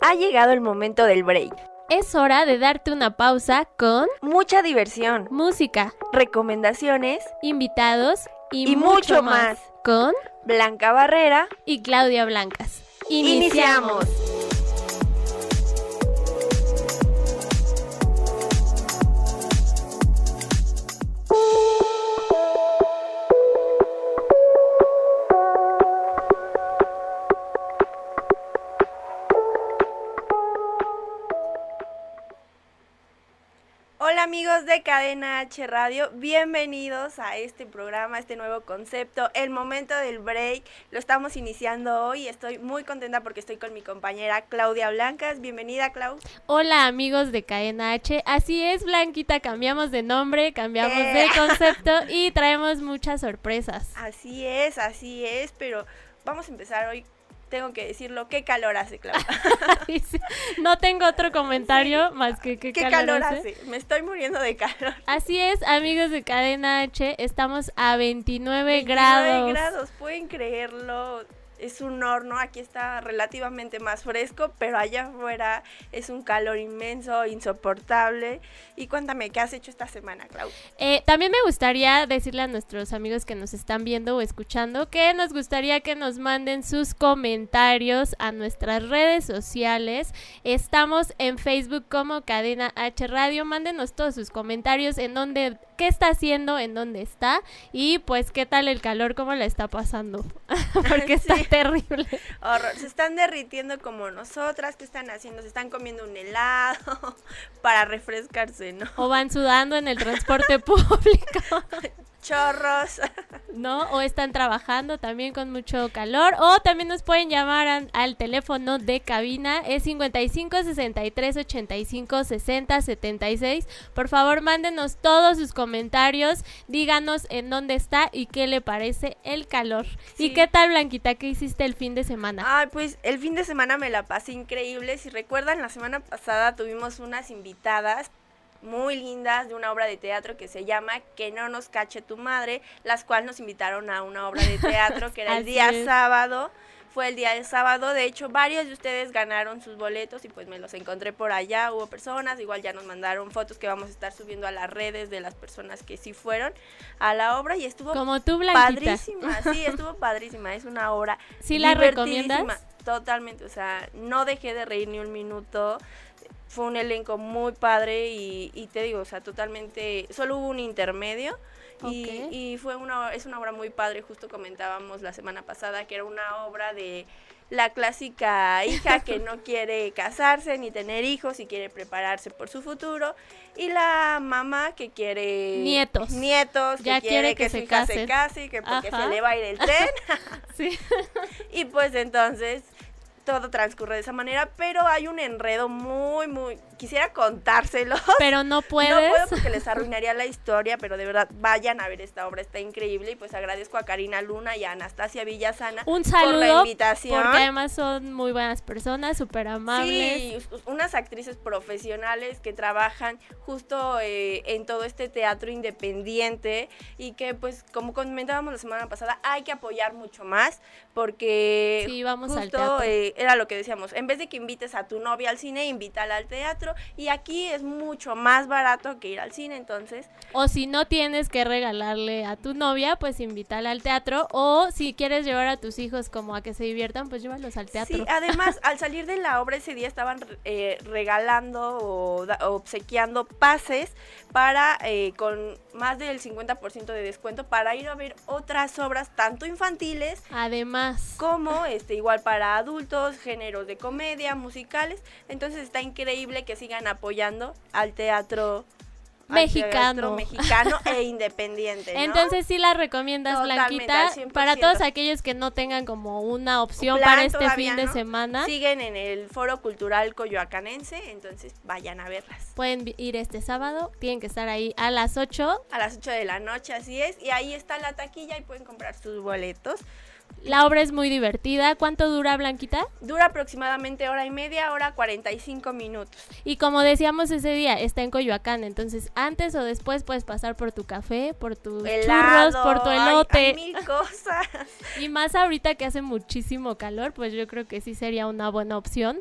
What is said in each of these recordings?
Ha llegado el momento del break. Es hora de darte una pausa con Mucha diversión, música, recomendaciones invitados y, y, mucho más. con Blanca Barrera. y Claudia Blancas. Iniciamos. Amigos de Cadena H Radio, bienvenidos a este programa, a este nuevo concepto, el momento del break. Lo estamos iniciando hoy, estoy muy contenta porque estoy con mi compañera Claudia Blancas. Bienvenida Clau. Hola amigos de Cadena H, así es Blanquita, cambiamos de nombre, cambiamos Eh. de concepto y traemos muchas sorpresas. Así es, así es, pero vamos a empezar hoy. Tengo que decirlo, qué calor hace, Clau. No tengo otro comentario más que qué, qué calor hace. Me estoy muriendo de calor. Así es, amigos de Cadena H, estamos a 29, 29 grados. grados, pueden creerlo. Es un horno, aquí está relativamente más fresco, pero allá afuera es un calor inmenso, insoportable. Y cuéntame, ¿qué has hecho esta semana, Clau? Eh, también me gustaría decirle a nuestros amigos que nos están viendo o escuchando que nos gustaría que nos manden sus comentarios a nuestras redes sociales. Estamos en Facebook como Cadena H Radio. Mándenos todos sus comentarios en dónde, qué está haciendo, en dónde está y pues qué tal el calor, cómo la está pasando. Porque está Sí. Terrible. Horror, se están derritiendo como nosotras, ¿qué están haciendo? Se están comiendo un helado para refrescarse, ¿no? O van sudando en el transporte público. Chorros. ¿no? O están trabajando también con mucho calor. O también nos pueden llamar al teléfono de cabina. Es 55 63 85 60 76. Por favor, mándenos todos sus comentarios. Díganos en dónde está y qué le parece el calor. Sí. ¿Y qué tal, Blanquita? ¿Qué hiciste el fin de semana? Ay, pues el fin de semana me la pasé increíble. Si recuerdan, la semana pasada tuvimos unas invitadas muy lindas de una obra de teatro que se llama Que no nos cache tu madre, las cuales nos invitaron a una obra de teatro que era el día es. sábado. Fue el día del sábado, de hecho varios de ustedes ganaron sus boletos y pues me los encontré por allá, hubo personas, igual ya nos mandaron fotos que vamos a estar subiendo a las redes de las personas que sí fueron a la obra y estuvo Como tú, Blanquita. Padrísima, sí, estuvo padrísima. Es una obra. ¿Sí la recomiendas? Totalmente, o sea, no dejé de reír ni un minuto. Fue un elenco muy padre y, y te digo, o sea, totalmente. Solo hubo un intermedio. Y, Ok. y fue una, es una obra muy padre, justo comentábamos la semana pasada que era una obra de la clásica hija que no quiere casarse ni tener hijos y quiere prepararse por su futuro y la mamá que quiere Nietos. nietos que quiere quiere que, que su se hija se case y que porque Ajá. se le va a ir el tren Sí. y pues entonces todo transcurre de esa manera pero hay un enredo muy muy quisiera contárselo Pero no puedes. no puedo porque les arruinaría la historia, pero de verdad vayan a ver esta obra, está increíble y pues agradezco a Karina Luna y a Anastasia Villasana Un por la saludo. invitación. Porque además son muy buenas personas, súper amables. Sí, unas actrices profesionales que trabajan justo eh, en todo este teatro independiente y que pues como comentábamos la semana pasada hay que apoyar mucho más porque Sí, vamos al justo teatro. eh, era lo que decíamos, en vez de que invites a tu novia al cine, invítala al teatro y aquí es mucho más barato que ir al cine, entonces O si no tienes que regalarle a tu novia, pues invítala al teatro. O si quieres llevar a tus hijos como a que se diviertan, pues llévalos al teatro. Sí, además, al salir de la obra ese día estaban eh, regalando o da- obsequiando pases para, eh, con más del 50% de descuento, para ir a ver otras obras, tanto infantiles Además, como este igual para adultos, géneros de comedia, musicales. Entonces está increíble que sigan apoyando al teatro mexicano. mexicano e independiente. ¿no? Entonces sí la recomiendas, Totalmente, Blanquita, al 100%. para todos aquellos que no tengan como una opción Plan para este fin de ¿no? semana. Siguen en el Foro Cultural Coyoacanense, entonces vayan a verlas. Pueden ir este sábado, tienen que estar ahí a las 8. A las 8 de la noche, así es. Y ahí está la taquilla y pueden comprar sus boletos. La obra es muy divertida. ¿Cuánto dura, Blanquita? Dura aproximadamente hora y media, hora 45 minutos. Y como decíamos ese día, está en Coyoacán, entonces antes o después puedes pasar por tu café, por tus Helado, churros, por tu hay- elote. hay mil cosas. Y más ahorita que hace muchísimo calor, pues yo creo que sí sería una buena opción.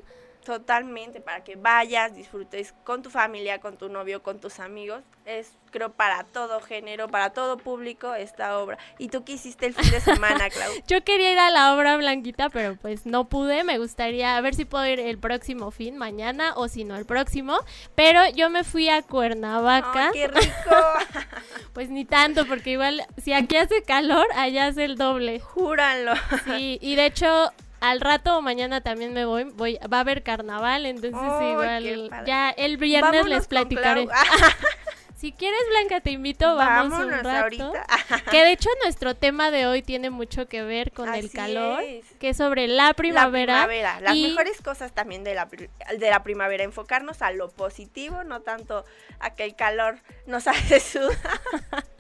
Totalmente, para que vayas, disfrutes con tu familia, con tu novio, con tus amigos. Es, creo, para todo género, para todo público esta obra. ¿Y tú qué hiciste el fin de semana, Clau? Yo quería ir a la obra Blanquita, pero pues no pude. Me gustaría a ver si puedo ir el próximo fin, mañana o si no el próximo. Pero yo me fui a Cuernavaca. ¡Ay, qué rico! Pues ni tanto, porque igual si aquí hace calor, allá hace el doble. Júranlo. Sí, y de hecho al rato o mañana también me voy, voy va a haber carnaval, entonces ¡Ay, qué igual ya el viernes Vámonos les platicaré. Si quieres Blanca te invito, vamos un Vámonos rato. ahorita. Que de hecho nuestro tema de hoy tiene mucho que ver con el calor, es. que es sobre la primavera. La primavera. Las y- mejores cosas también de la, de la primavera. Enfocarnos a lo positivo, no tanto a que el calor nos hace sudar.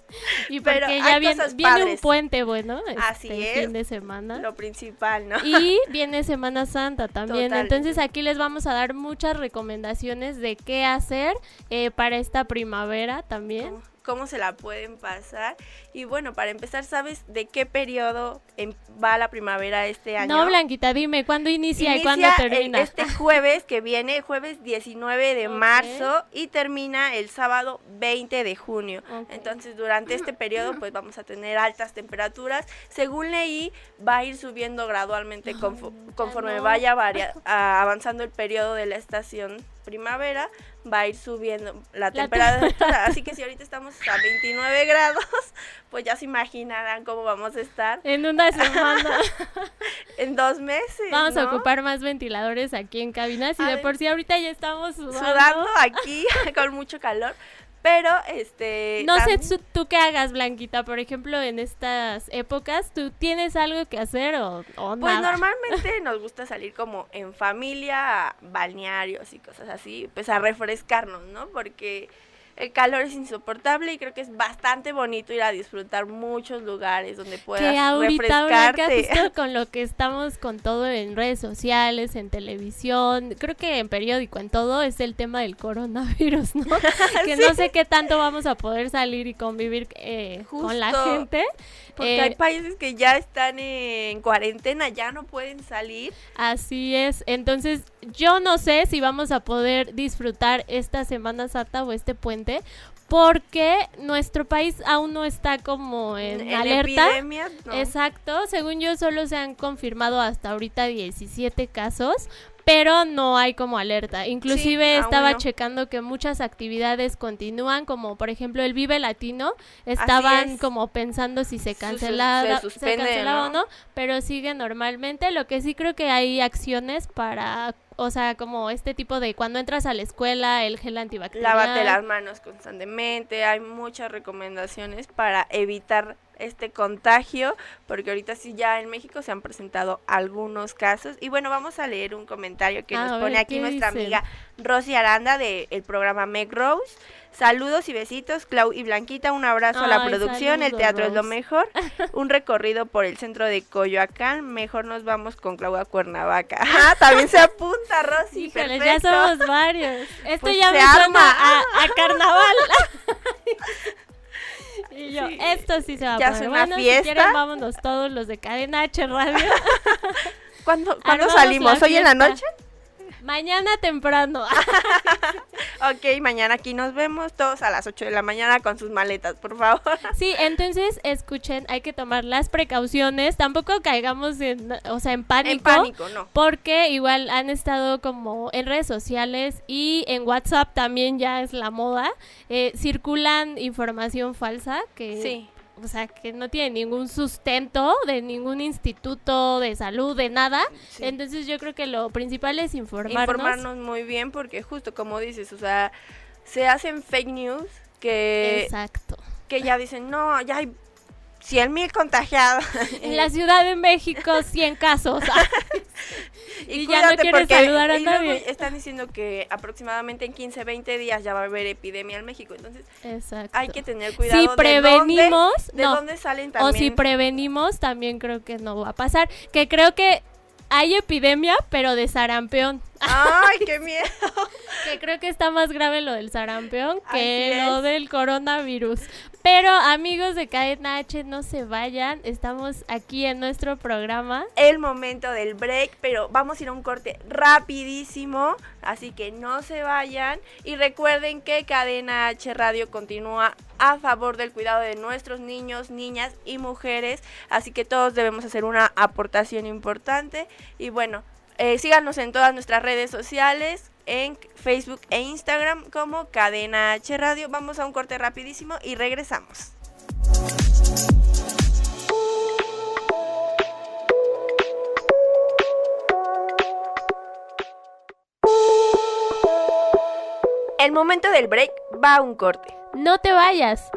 Y porque ya viene, viene un puente bueno Así este es. fin de semana. Lo principal, ¿no? Y viene Semana Santa también. Entonces aquí les vamos a dar muchas recomendaciones de qué hacer eh, para esta primavera también. cómo, cómo se la pueden pasar. Y bueno, para empezar, ¿sabes de qué periodo em- va la primavera este año? No, Blanquita, dime, ¿cuándo inicia, y cuándo el- termina? este jueves que viene, jueves 19 de marzo y termina el sábado 20 de junio. Entonces, durante este periodo, pues vamos a tener altas temperaturas. Según leí, va a ir subiendo gradualmente confo- conforme no. vaya varia- avanzando el periodo de la estación primavera, va a ir subiendo la, La temperatura. Así que si ahorita estamos a 29 grados, pues ya se imaginarán cómo vamos a estar En una semana en dos meses. vamos a ocupar más ventiladores aquí en cabinas y A de por sí ahorita ya estamos sudando. sudando aquí con mucho calor. Pero, este... No sé tú qué hagas, Blanquita, por ejemplo, en estas épocas, ¿tú tienes algo que hacer o, o Pues nada? normalmente nos gusta salir como en familia, a balnearios y cosas así, pues a refrescarnos, ¿no? Porque el calor es insoportable y creo que es bastante bonito ir a disfrutar muchos lugares donde puedas que ahorita refrescarte. con lo que estamos con todo en redes sociales, en televisión, creo que en periódico, en todo, es el tema del coronavirus, ¿no? que no sé qué tanto vamos a poder salir y convivir eh, con la gente. Porque Eh, hay países que ya están en cuarentena, ya no pueden salir. Así es. Entonces, yo no sé si vamos a poder disfrutar esta Semana Santa o este puente, porque nuestro país aún no está como en, en alerta. epidemias, ¿no? Exacto, según yo solo se han confirmado hasta ahorita 17 casos, pero no hay como alerta. Inclusive estaba no. checando que muchas actividades continúan, como por ejemplo el Vive Latino, estaban es. como pensando si se cancelaba, se suspende, cancelaba o no, pero sigue normalmente. Lo que sí creo que hay acciones para, o sea, como este tipo de cuando entras a la escuela, el gel antibacterial. Lávate las manos constantemente. Hay muchas recomendaciones para evitar este contagio, porque ahorita sí ya en México se han presentado algunos casos. Y bueno, vamos a leer un comentario que A nos ver, pone aquí ¿qué nuestra amiga Rosy Aranda del programa Meg Rose. Saludos y besitos, Clau y Blanquita. Un abrazo a la producción. El teatro es lo mejor. Un recorrido por el centro de Coyoacán. Mejor nos vamos con Clau a Cuernavaca. Ah, también se apunta, Rosy. Híjole, ya perfecto. somos varios. Esto Pues ya se me arma. a, a carnaval. y yo, Sí, esto sí se va a ya poner. una bueno, si fiesta. quieren, vámonos todos los de Cadena H Radio. ¿Cuándo, ¿cuándo salimos? ¿Hoy en la noche? Mañana temprano. Ok, mañana aquí nos vemos todos a las 8 de la mañana con sus maletas, por favor. Sí, entonces escuchen, hay que tomar las precauciones. Tampoco caigamos en, o sea, en pánico. En pánico, no. Porque igual han estado como en redes sociales y en WhatsApp también ya es la moda. eh, circulan información falsa que, Sí. O sea, que no tiene ningún sustento de ningún instituto de salud, de nada. Sí. Entonces yo creo que lo principal es informarnos. Informarnos muy bien porque justo como dices, o sea, se hacen fake news que, Exacto. que ya dicen, no, ya hay 100 mil contagiados. En la Ciudad de México, 100 casos. Y ya no quieres saludar a nadie. Están diciendo que aproximadamente en 15, 20 días ya va a haber epidemia en México. Entonces Exacto. hay que tener cuidado. si de prevenimos, dónde, de dónde salen O también. si prevenimos, también creo que no va a pasar. Que creo que hay epidemia, pero de sarampión. Ay, qué miedo. Que creo que está más grave lo del sarampión que lo del coronavirus. Pero amigos de Cadena H, no se vayan. Estamos aquí en nuestro programa. el momento del break, pero vamos a ir a un corte rapidísimo, así que no se vayan y recuerden que Cadena H Radio continúa a favor del cuidado de nuestros niños, niñas y mujeres, así que todos debemos hacer una aportación importante y bueno, eh, síganos en todas nuestras redes sociales, en Facebook e Instagram como Cadena H Radio. Vamos a un corte rapidísimo y regresamos. El momento del break va a un corte. No te vayas.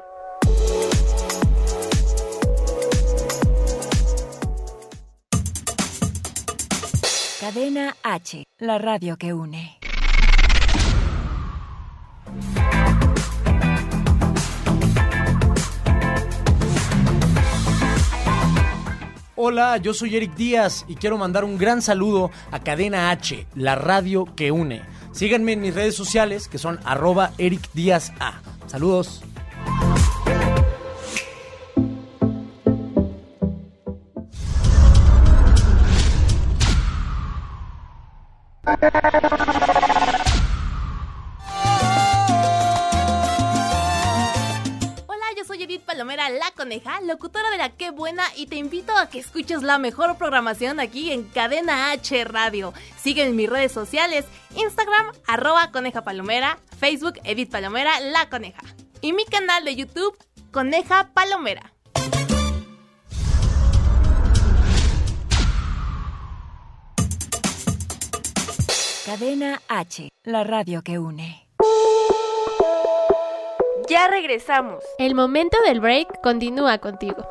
Cadena H, la radio que une. Hola, yo soy Eric Díaz y quiero mandar un gran saludo a Cadena H, la radio que une. Síganme en mis redes sociales que son arroba Eric Díaz. Saludos. Palomera, la coneja, locutora de la Qué Buena y te invito a que escuches la mejor programación aquí en Cadena H Radio. Sigue en mis redes sociales, Instagram, arroba coneja palomera, Facebook, Edith Palomera, la coneja. Y mi canal de YouTube, Coneja Palomera. Cadena H, la radio que une. Ya regresamos. El momento del break continúa contigo.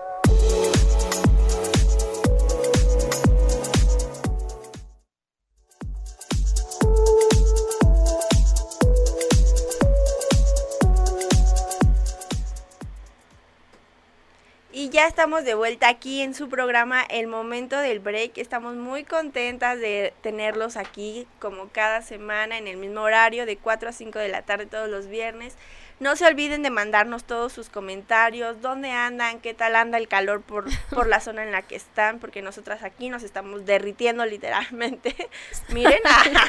Ya estamos de vuelta aquí en su programa El Momento del Break. Estamos muy contentas de tenerlos aquí como cada semana en el mismo horario de 4 a 5 de la tarde todos los viernes. No se olviden de mandarnos todos sus comentarios, dónde andan, qué tal anda el calor por, por la zona en la que están, porque nosotras aquí nos estamos derritiendo literalmente. Miren.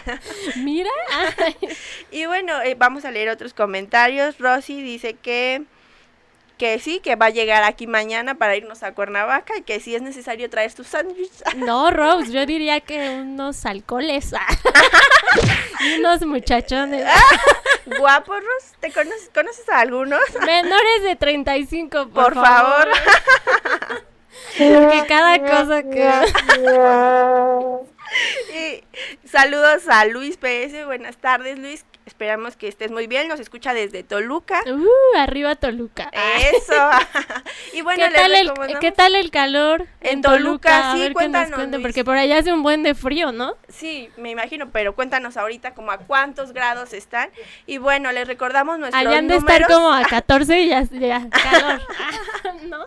Mira. Y bueno, eh, vamos a leer otros comentarios. Rosy dice que que sí, que va a llegar aquí mañana para irnos a Cuernavaca y que si es necesario traer sus sándwiches. No, Rose, yo diría que unos alcoholes. y unos muchachones. Guapos, Ros, ¿te conoces, conoces a algunos? Menores de 35, por, Por favor. Porque cada cosa que... Y saludos a Luis PS, buenas tardes Luis, esperamos que estés muy bien, nos escucha desde Toluca. Uh, arriba Toluca. Eso. y bueno, ¿Qué, tal el, ¿Qué tal el calor En Toluca, sí, cuéntanos, porque por allá hace un buen de frío, ¿no? Sí, me imagino, pero cuéntanos ahorita como a cuántos grados están. Y bueno, les recordamos nuestros Allá han de números. estar como a 14 y ya, ya calor. ¿No?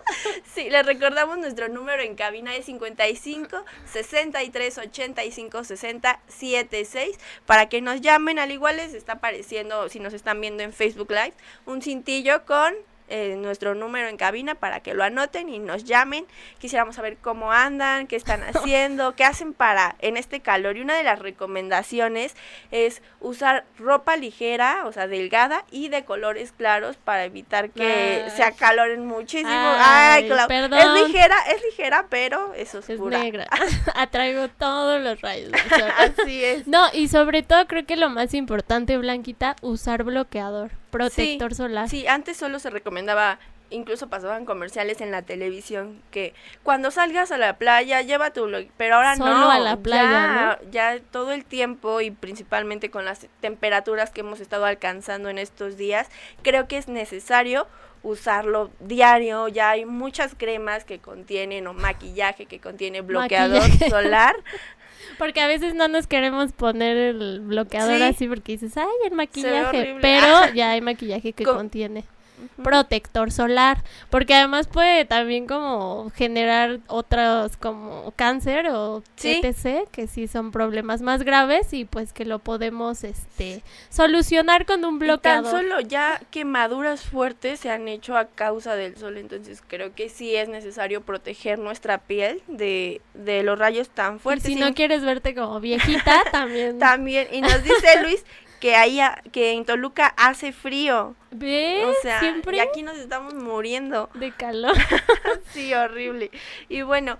Sí, les recordamos nuestro número en cabina de 55 63 85 60 76 para que nos llamen. Al igual les está apareciendo, si nos están viendo en Facebook Live, un cintillo con eh, nuestro número en cabina para que lo anoten y nos llamen. Quisiéramos saber cómo andan, qué están haciendo, qué hacen para en este calor. Y una de las recomendaciones es usar ropa ligera, o sea, delgada y de colores claros para evitar que Ay. se acaloren muchísimo. Ay, Ay, perdón. es ligera, es ligera, pero es Es oscura. negra. Atraigo todos los rayos. Así es. No, y sobre todo creo que lo más importante, Blanquita, usar bloqueador, protector solar. Sí, antes solo se recomendaba incluso pasaban comerciales en la televisión que cuando salgas a la playa lleva tu pero ahora Solo no a la playa, ya, ya todo el tiempo y principalmente con las temperaturas que hemos estado alcanzando en estos días creo que es necesario usarlo diario ya hay muchas cremas que contienen o maquillaje que contiene bloqueador Maquillaje. solar Porque a veces no nos queremos poner el bloqueador Sí. así porque dices, ay, el maquillaje. Pero ya hay maquillaje que Con- contiene protector solar. Porque además puede también como generar otros como cáncer o Sí. etc. Que sí son problemas más graves y pues que lo podemos este solucionar con un Y tan bloqueador. solo ya quemaduras fuertes se han hecho a causa del sol, entonces creo que sí es necesario proteger nuestra piel de, de los rayos tan Y fuertes. si Y no quieres verte como viejita, también. También, y nos dice Luis que ahí a- que en Toluca hace frío, ¿Ves? o sea, Siempre y aquí nos estamos muriendo. de calor. Sí, horrible. Y bueno,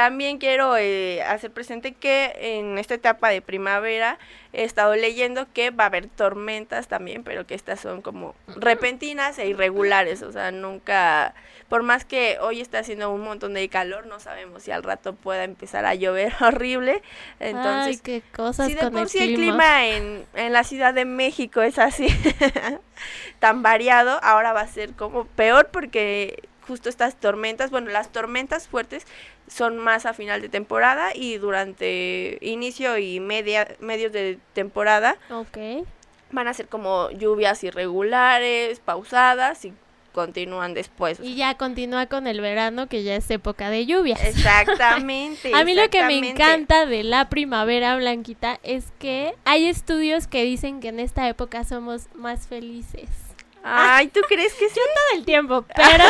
también quiero eh, hacer presente que en esta etapa de primavera he estado leyendo que va a haber tormentas también, pero que estas son como repentinas e irregulares, o sea, nunca, por más que hoy está haciendo un montón de calor, no sabemos si al rato pueda empezar a llover horrible. Entonces, Ay, qué cosas si de con por el sí el clima. clima en, en la Ciudad de México es así, tan variado, ahora va a ser como peor porque justo estas tormentas, bueno, las tormentas fuertes son más a final de temporada y durante inicio y media medios de temporada Ok. van a ser como lluvias irregulares, pausadas y continúan después. Y ya continúa con el verano, que ya es época de lluvias. Exactamente. A mí lo que me encanta de la primavera blanquita es que hay estudios que dicen que en esta época somos más felices. Ay, ¿tú crees que sí? Todo el tiempo, pero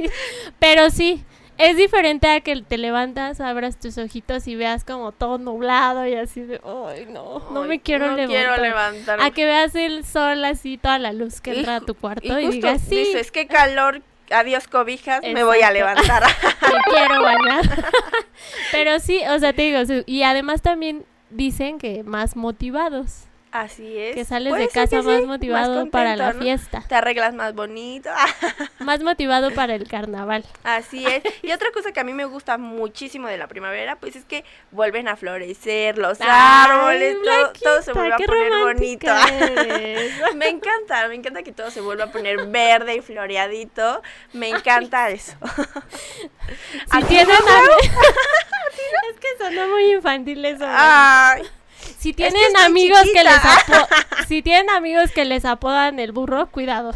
pero sí, es diferente a que te levantas, abras tus ojitos y veas como todo nublado y así de, ay, no, no Ay, me quiero no levantar. quiero. A que veas el sol así, toda la luz que Y entra a tu cuarto y y, justo digas, sí, dices, qué calor, adiós cobijas, me voy a levantar. me quiero bañar. Pero sí, o sea, te digo, y además también dicen que más motivados, Así es. que sales Puede de casa más sí, motivado para la ¿no? fiesta, Te arreglas más bonito. más motivado para el carnaval. Así es. Y otra cosa que a mí me gusta muchísimo de la primavera, pues es que vuelven a florecer los Ay, árboles, todo, todo se vuelve a poner bonito. me encanta, me encanta que todo se vuelva a poner verde y floreadito. Me encanta eso. Si tienen ami- Es que sonó muy infantil eso. ¿no? Ay, si tienen amigos que les si tienen amigos que les apodan el burro, cuidado.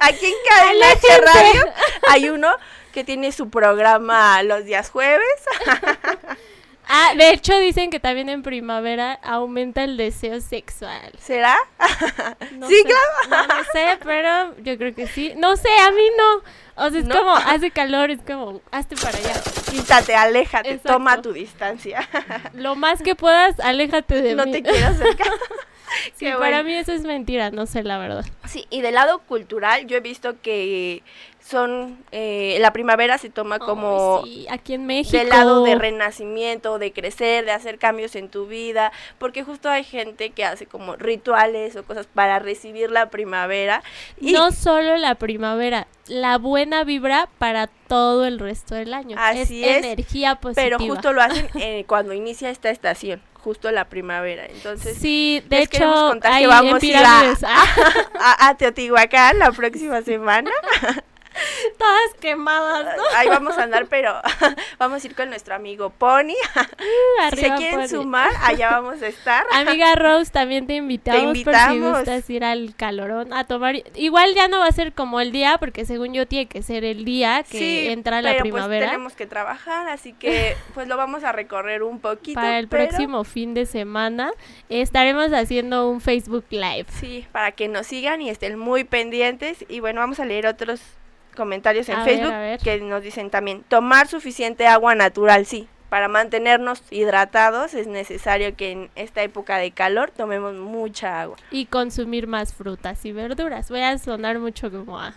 aquí en Cadena Radio hay uno que tiene su programa los días jueves. Ah, de hecho dicen que también en primavera aumenta el deseo sexual. ¿Será? No Sí, sé, claro. No lo sé, pero yo creo que sí. No sé, a mí no. O sea, es ¿No? como, hace calor, es como, hazte para allá. Quítate, aléjate, Exacto. toma tu distancia. Lo más que puedas, aléjate de no mí. te quiero acercar. Sí, Qué para bueno. mí eso es mentira, no sé la verdad. Sí, y del lado cultural yo he visto que son, eh, la primavera se toma como sí, aquí en México. del lado de renacimiento, de crecer, de hacer cambios en tu vida, porque justo hay gente que hace como rituales o cosas para recibir la primavera. Y No solo la primavera, la buena vibra para todo el resto del año. Así es, es, energía positiva. pero justo lo hacen eh, cuando inicia esta estación, justo la primavera. Entonces, Sí, de les queremos hecho, contar que vamos en a ir a- pirámides. A, a Teotihuacán la próxima semana. todas quemadas, ¿no? Ahí vamos a andar, pero vamos a ir con nuestro amigo Pony. si se quieren Pony. sumar, allá vamos a estar. Amiga Rose, también te invitamos, por si invitamos. gustas ir al calorón a tomar. Igual ya no va a ser como el día, porque según yo tiene que ser el día que Sí, entra la pero primavera. pues tenemos que trabajar, así que pues lo vamos a recorrer un poquito. para el pero próximo fin de semana estaremos haciendo un Facebook Live. Sí, para que nos sigan y estén muy pendientes. Y bueno, vamos a leer otros comentarios en A Facebook ver. que nos dicen también, tomar suficiente agua natural, sí. Para mantenernos hidratados es necesario que en esta época de calor tomemos mucha agua. Y consumir más frutas y verduras. Voy a sonar mucho como a,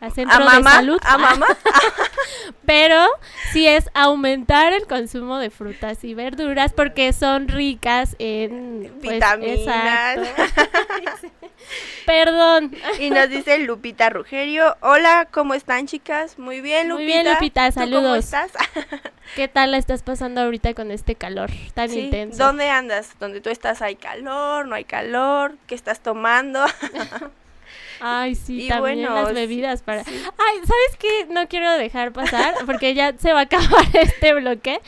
a ¿A centro de mamá? salud. ¿A mamá? Pero sí es aumentar el consumo de frutas y verduras porque son ricas en pues, Vitaminas. Perdón. Y nos dice Lupita Rugerio, hola, ¿cómo están chicas? Muy bien, Lupita. Muy bien, Lupita, ¿Tú ¿Cómo saludos. estás? ¿Qué tal la estás pasando ahorita con este calor tan Sí, intenso? ¿Dónde andas? ¿Dónde tú estás hay calor? ¿No hay calor? ¿Qué estás tomando? Ay, sí, Y también bueno, las bebidas para... Ay, ¿sabes qué? No quiero dejar pasar porque ya se va a acabar este bloque.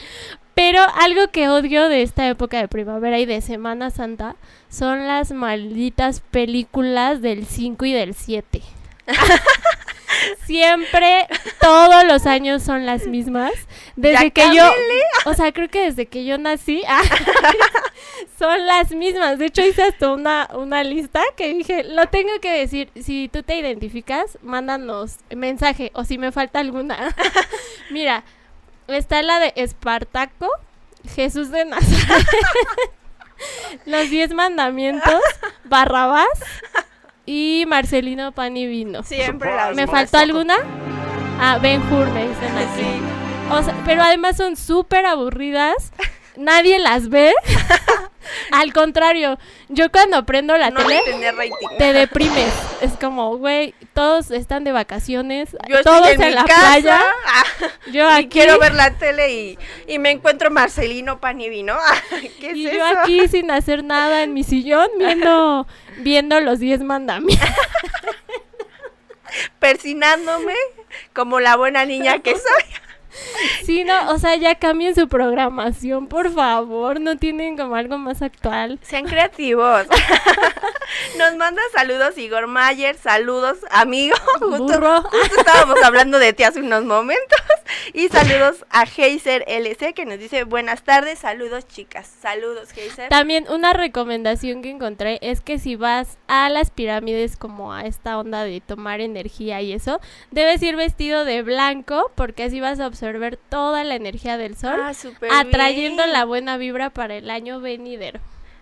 Pero algo que odio de esta época de primavera y de Semana Santa son las malditas películas del 5 y del 7. Siempre, todos los años son las mismas. Desde Ya que yo, o sea, creo que desde que yo nací, ah, son las mismas. De hecho, hice hasta una, una lista que dije, lo tengo que decir. Si tú te identificas, mándanos mensaje o si me falta alguna. Mira, está la de Espartaco, Jesús de Nazaret, los diez mandamientos, Barrabás y Marcelino Pan y Vino. Siempre las ¿Me faltó alguna? Ah, Ben Hur me dicen aquí. Sí. O sea, pero además son súper aburridas. Nadie las ve. Al contrario, yo cuando prendo la No tele te deprimes. Es como, güey, todos están de vacaciones, Yo todos en, la casa, playa. ah, Yo y aquí quiero ver la tele y, y me encuentro Marcelino Pan y Vino. Ah, ¿Qué es y eso? yo aquí sin hacer nada en mi sillón viendo viendo los 10 mandamientos. Persinándome como la buena niña que soy. Sí, no, o sea, ya cambien su programación, por favor, no tienen como algo más actual. Sean creativos. Nos manda saludos Igor Mayer, saludos amigo. Justo, estábamos hablando de ti hace unos momentos. Y saludos a Heiser LC que nos dice buenas tardes, saludos chicas. Saludos Heiser. También una recomendación que encontré es que si vas a las pirámides como a esta onda de tomar energía y eso, debes ir vestido de blanco porque así vas a absorber toda la energía del sol, Ah, atrayendo bien. la buena vibra para el año venidero.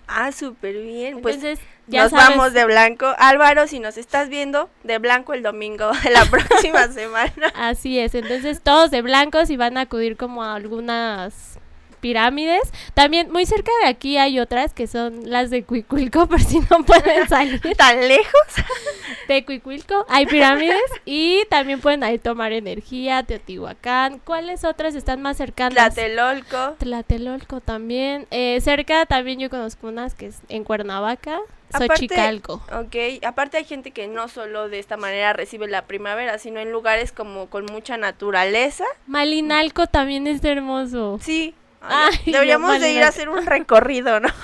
Ah, súper bien. Pues Entonces, ya nos sabes, vamos de blanco. Álvaro, si nos estás viendo, de blanco el domingo de la próxima semana. Así es, entonces todos de blancos y van a acudir como a algunas pirámides. También muy cerca de aquí hay otras que son las de Cuicuilco, por si no pueden salir ¿Tan lejos? de Cuicuilco. Hay pirámides y también pueden ahí tomar energía, Teotihuacán. ¿Cuáles otras están más cercanas? Tlatelolco. Tlatelolco también. Eh, cerca también yo conozco unas que es en Cuernavaca, Aparte- Xochicalco. Ok, aparte hay gente que no solo de esta manera recibe la primavera, sino en lugares como con mucha naturaleza. Malinalco también es hermoso. Sí. Ay, Deberíamos de ir a hacer un recorrido, ¿no?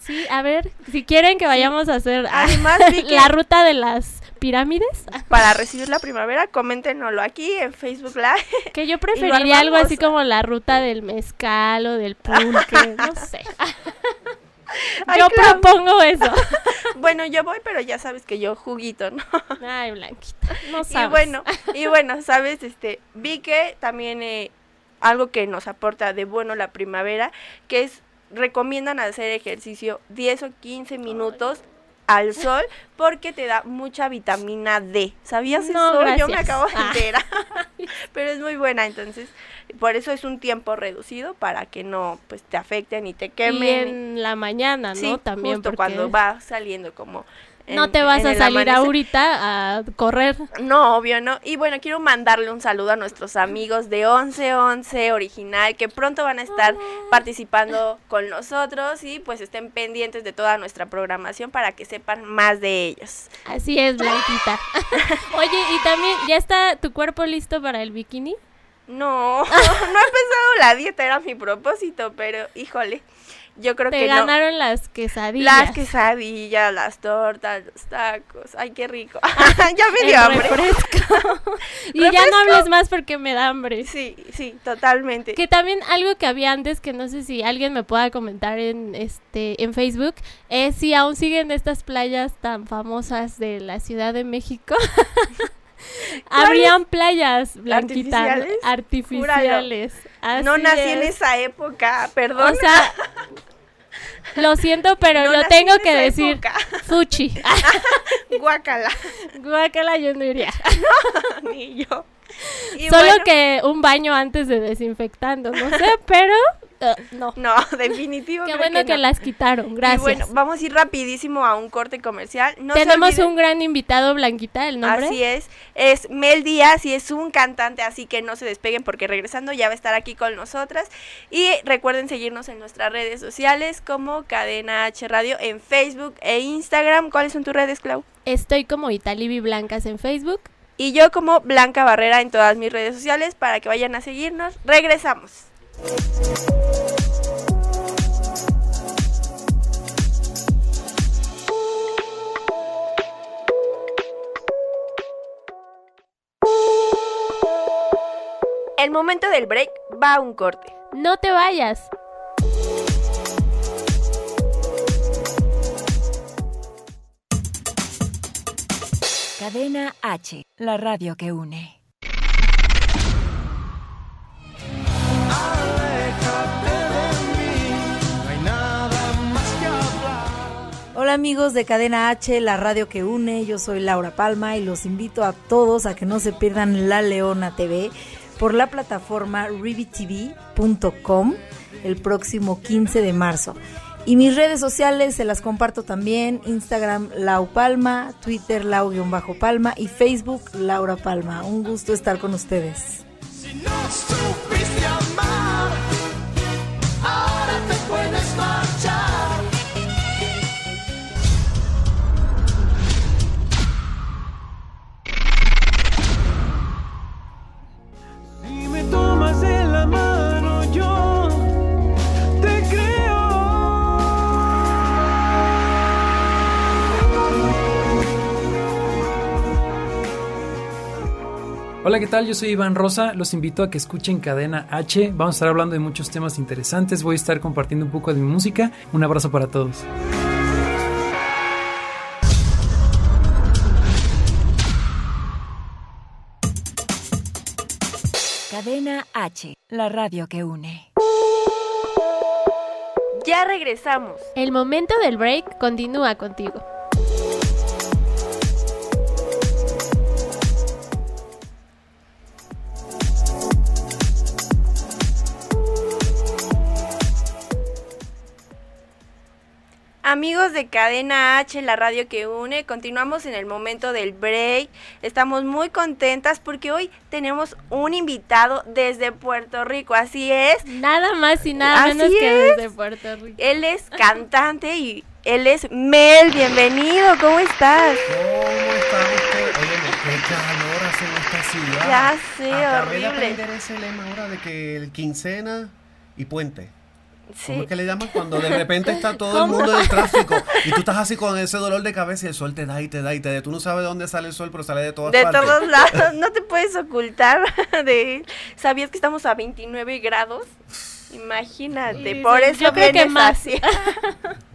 Sí, a ver, si quieren que vayamos a hacer ah, Además, que- la ruta de las pirámides, Para recibir la primavera, coméntenoslo aquí en Facebook Live. que yo preferiría algo así como la ruta del mezcal o del pulque, no sé. Ay, yo claro. propongo eso. Bueno, yo voy, pero ya sabes que yo juguito, ¿no? Ay, Blanquita, no sabes. Y bueno, y bueno, sabes, este, vi que también eh, algo que nos aporta de bueno la primavera, que es recomiendan hacer ejercicio 10 o 15 minutos al sol porque te da mucha vitamina D. ¿Sabías No, eso? Yo me gracias. acabo de Ah. enterar. Pero es muy buena, entonces por eso es un tiempo reducido para que no pues te afecten y te y quemen. en la mañana, ¿no? Sí, También justo porque cuando va saliendo como no te vas a salir ahorita a correr. No, obvio no. Y bueno, quiero mandarle un saludo a nuestros amigos de 1111 Original que pronto van a estar participando con nosotros y pues estén pendientes de toda nuestra programación para que sepan más de ellos. Así es, Blanquita. Oye, y también, ¿ya está tu cuerpo listo para el bikini? No, no he empezado la dieta, era mi propósito, pero híjole, yo creo Te que no. ganaron las quesadillas. Las quesadillas, las tortas, los tacos. Ay, qué rico. ya me dio hambre. refresco. y ya no hables más porque me da hambre. Sí, sí, totalmente. Que también algo que había antes que no sé si alguien me pueda comentar en este en Facebook es si aún siguen estas playas tan famosas de la Ciudad de México. Habrían playas blanquitas ¿Artificiales? artificiales. No nací en es. esa época, perdón. O sea, lo siento, pero No lo nací tengo en que decir. época. Fuchi. Guácala. Guácala, yo no iría. Ni yo. Y Solo bueno, que un baño antes de desinfectando, no sé, pero Ah, no. No, definitivo. Qué bueno que, no. las quitaron. Gracias. Y bueno, vamos a ir rapidísimo a un corte comercial. No Tenemos un gran invitado, Blanquita, el nombre. Así es, es Mel Díaz y es un cantante, así que no se despeguen porque regresando ya va a estar aquí con nosotras. Y recuerden seguirnos en nuestras redes sociales como Cadena H Radio en Facebook e Instagram. ¿Cuáles son tus redes, Clau? Estoy como Italibi Blancas en Facebook. Y yo como Blanca Barrera en todas mis redes sociales para que vayan a seguirnos. Regresamos. El momento del break va a un corte. No te vayas. Cadena H, la radio que une. Hola amigos de Cadena H, la radio que une, yo soy Laura Palma y los invito a todos a que no se pierdan La Leona TV por la plataforma rivitv.com el próximo 15 de marzo. Y mis redes sociales se las comparto también, Instagram Lau Palma, Twitter Lau-Palma y Facebook Laura Palma. Un gusto estar con ustedes. Hola, ¿qué tal? Yo soy Iván Rosa. Los invito a que escuchen Cadena H. Vamos a estar hablando de muchos temas interesantes. Voy a estar compartiendo un poco de mi música. Un abrazo para todos. Cadena H, la radio que une. Ya regresamos. El momento del break continúa contigo. Amigos de Cadena H, la radio que une, continuamos en el momento del break. Estamos muy contentas porque hoy tenemos un invitado desde Puerto Rico, así es. Nada más y nada Así menos que es. desde Puerto Rico. Él es cantante y él es Mel. Bienvenido, ¿cómo estás? ¿Cómo está usted? Oye, qué calor hace en esta ciudad. Ya sé, Acabé de horrible. aprender ese lema ahora de que el quincena y puente. Sí. ¿Cómo es que le llaman? Cuando de repente está todo el mundo en el tráfico y tú estás así con ese dolor de cabeza y el sol te da y te da y te da. Tú no sabes de dónde sale el sol, pero sale de todas De partes. todos lados, no te puedes ocultar de él. ¿Sabías que estamos a 29 grados? Imagínate, por eso yo creo que más. así.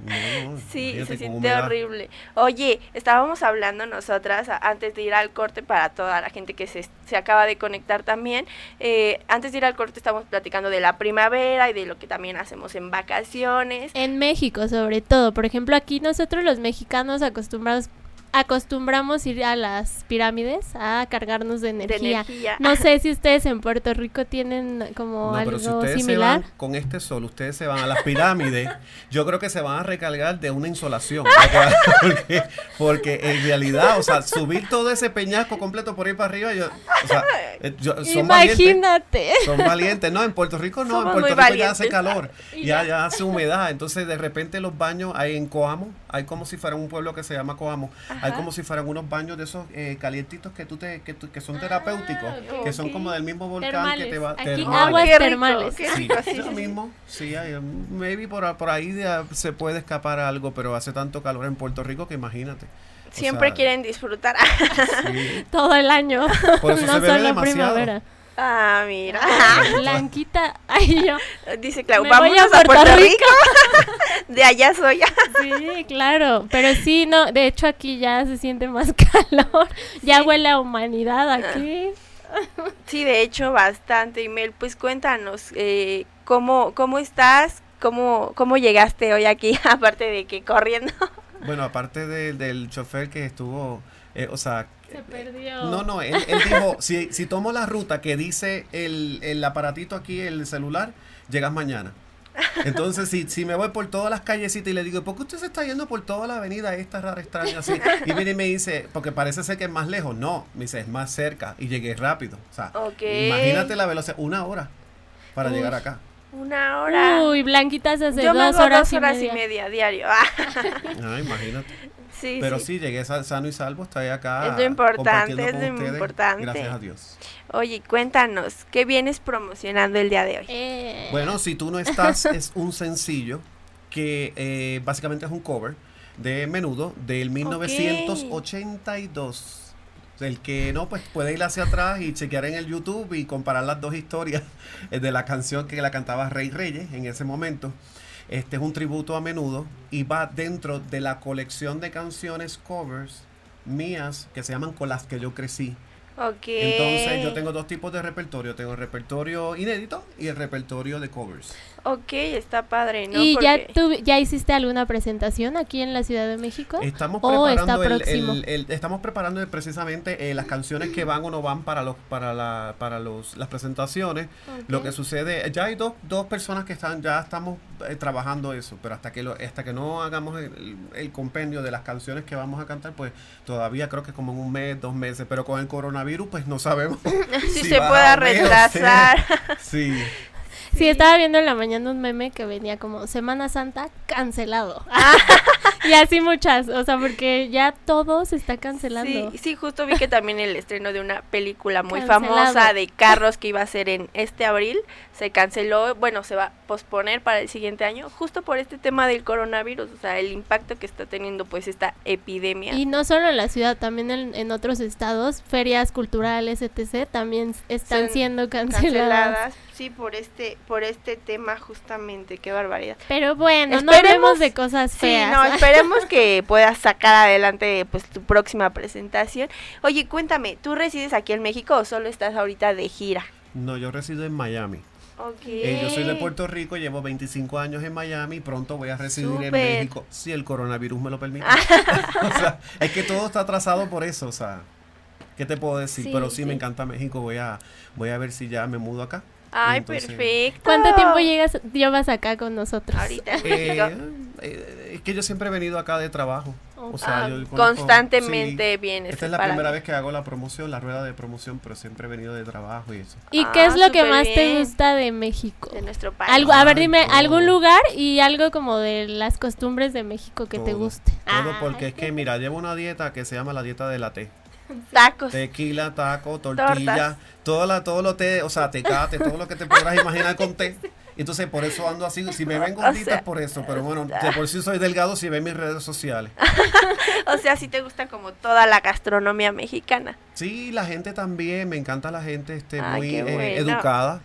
No, Sí, se siente horrible. Oye, estábamos hablando nosotras a- antes de ir al corte para toda la gente que se, se acaba de conectar también. eh, antes de ir al corte estamos platicando de la primavera y de lo que también hacemos en vacaciones. En México, sobre todo. Por ejemplo, aquí nosotros los mexicanos acostumbrados acostumbramos ir a las pirámides a cargarnos de De energía. No sé si ustedes en Puerto Rico tienen como No, algo pero si ustedes similar. se van con este sol, ustedes se van a las pirámides, yo creo que se van a recargar de una insolación. Porque, porque en realidad, o sea, subir todo ese peñasco completo por ahí para arriba, yo, o sea, eh, yo- son valientes. Imagínate. Son valientes, no, en Puerto Rico no, Somos en Puerto Rico ya hace calor, ya, ya hace humedad, entonces de repente los baños hay en Coamo, hay como si fuera un pueblo que se llama Coamo, hay como si fueran unos baños de esos eh, calientitos que tú te, que, son terapéuticos, que son como del mismo volcán que te va Aquí termales. aguas termales. Sí, sí, sí. mismo, sí, hay, um, maybe por, por ahí de- se puede escapar algo, pero hace tanto calor en Puerto Rico que imagínate. O Siempre sea, quieren disfrutar. sí. Todo el año. Por eso no se bebe solo demasiado. primavera. Ah, mira. Blanquita. Ay, yo. Dice Clau, Me voy vámonos a a Puerto, Puerto Rico. de allá soy. Sí, claro. Pero sí, no. De hecho, aquí ya se siente más calor. Ya huele a humanidad aquí. Sí, de hecho, bastante. Email, pues cuéntanos, eh, ¿cómo, ¿cómo estás? ¿Cómo, ¿Cómo llegaste hoy aquí? Aparte de que corriendo. Bueno, aparte de- del chofer que estuvo, eh, o sea, Se perdió. no, no, él, él dijo, si, si tomo la ruta que dice el, el aparatito aquí, el celular, llegas mañana. Entonces, si, si me voy por todas las callecitas y le digo, ¿por qué usted se está yendo por toda la avenida esta rara, extraña así? Y viene y me dice, porque parece ser que es más lejos. No, me dice, es más cerca y llegué rápido. O sea, imagínate la velocidad, una hora para Uy. llegar acá. Una hora. Uy, Blanquita se hace Yo me dos hago horas, dos horas y y media. media diario. Ah, imagínate. Sí, Pero sí. sí, llegué sa- sano y salvo, estoy acá. Es lo importante, compartiendo es con lo ustedes. importante. Gracias a Dios. Oye, cuéntanos, ¿qué vienes promocionando el día de hoy? Eh, Bueno, si tú no estás, es un sencillo que eh, básicamente es un cover de Menudo del 1982. El que no, pues puede ir hacia atrás y chequear en el YouTube y comparar las dos historias eh, de la canción que la cantaba Rey Reyes en ese momento. Este es un tributo a Menudo y va dentro de la colección de canciones covers mías que se llaman Con las que yo crecí. Ok. Entonces yo tengo dos tipos de repertorio. Tengo el repertorio inédito y el repertorio de covers. Ok, está padre, ¿no? ¿Y ya, tú, ya hiciste alguna presentación aquí en la Ciudad de México? Estamos ¿O está preparando, el- el- el- estamos preparando precisamente eh, las canciones que van o no van para los para la, para los las presentaciones. Lo que sucede, ya hay dos, dos personas que están ya estamos eh, trabajando eso, pero hasta que lo, hasta que no hagamos el, compendio de las canciones que vamos a cantar, pues todavía creo que como en un mes, dos meses, pero con el coronavirus pues no sabemos Si se o retrasar. sea, Sí. Sí, estaba viendo en la mañana un meme que venía como Semana Santa cancelado. y así muchas, o sea, porque ya todo se está cancelando. Sí, sí, justo vi que también el estreno de una película muy Cancelado. famosa de carros que iba a ser en este abril se canceló, bueno, se va a posponer para el siguiente año, justo por este tema del coronavirus, o sea, el impacto que está teniendo pues esta epidemia. Y no solo en la ciudad, también en, en otros estados, ferias culturales, etc., también están Son siendo canceladas. canceladas, sí, por este por este tema justamente, qué barbaridad. Pero bueno, no Esperemos- hablemos de cosas Sí, feas. no, esperemos que puedas sacar adelante pues tu próxima presentación. Oye, cuéntame, ¿tú resides aquí en México o solo estás ahorita de gira? No, yo resido en Miami. Eh, yo soy de Puerto Rico, llevo 25 años en Miami, pronto voy a residir en. México, si el coronavirus me lo permite. o sea, es que todo está atrasado por eso, o sea, ¿qué te puedo decir? Sí, Pero sí, sí. me encanta México, voy a, voy a ver si ya me mudo acá. Ay, Entonces, perfecto. ¿Cuánto tiempo llegas, llevas acá con nosotros? Ahorita eh, eh, es que yo siempre he venido acá de trabajo. O Ah, sea, yo conozco- constantemente sí. vienes Esta es la primera acá. vez que hago la promoción, la rueda de promoción, pero siempre he venido de trabajo y eso. ¿Y Ah, qué es lo que más te bien. gusta de México? de nuestro país. Algo, a ver, dime todo. algún lugar y algo como de las costumbres de México que te Todo, guste. Todo Ay, porque es que, mira, llevo una dieta que se llama la dieta de la T. Tacos. Tequila, taco, tortilla, Tortas. Todo, la, todo lo té, o sea, tecate, todo lo que te podrás imaginar con té. Entonces, por eso ando así. Si me ven O gordita sea- es por eso, pero bueno, de por sí soy delgado si ven mis redes sociales. O sea, si te gusta como toda la gastronomía mexicana. Sí, la gente también, me encanta la gente este, muy eh, educada,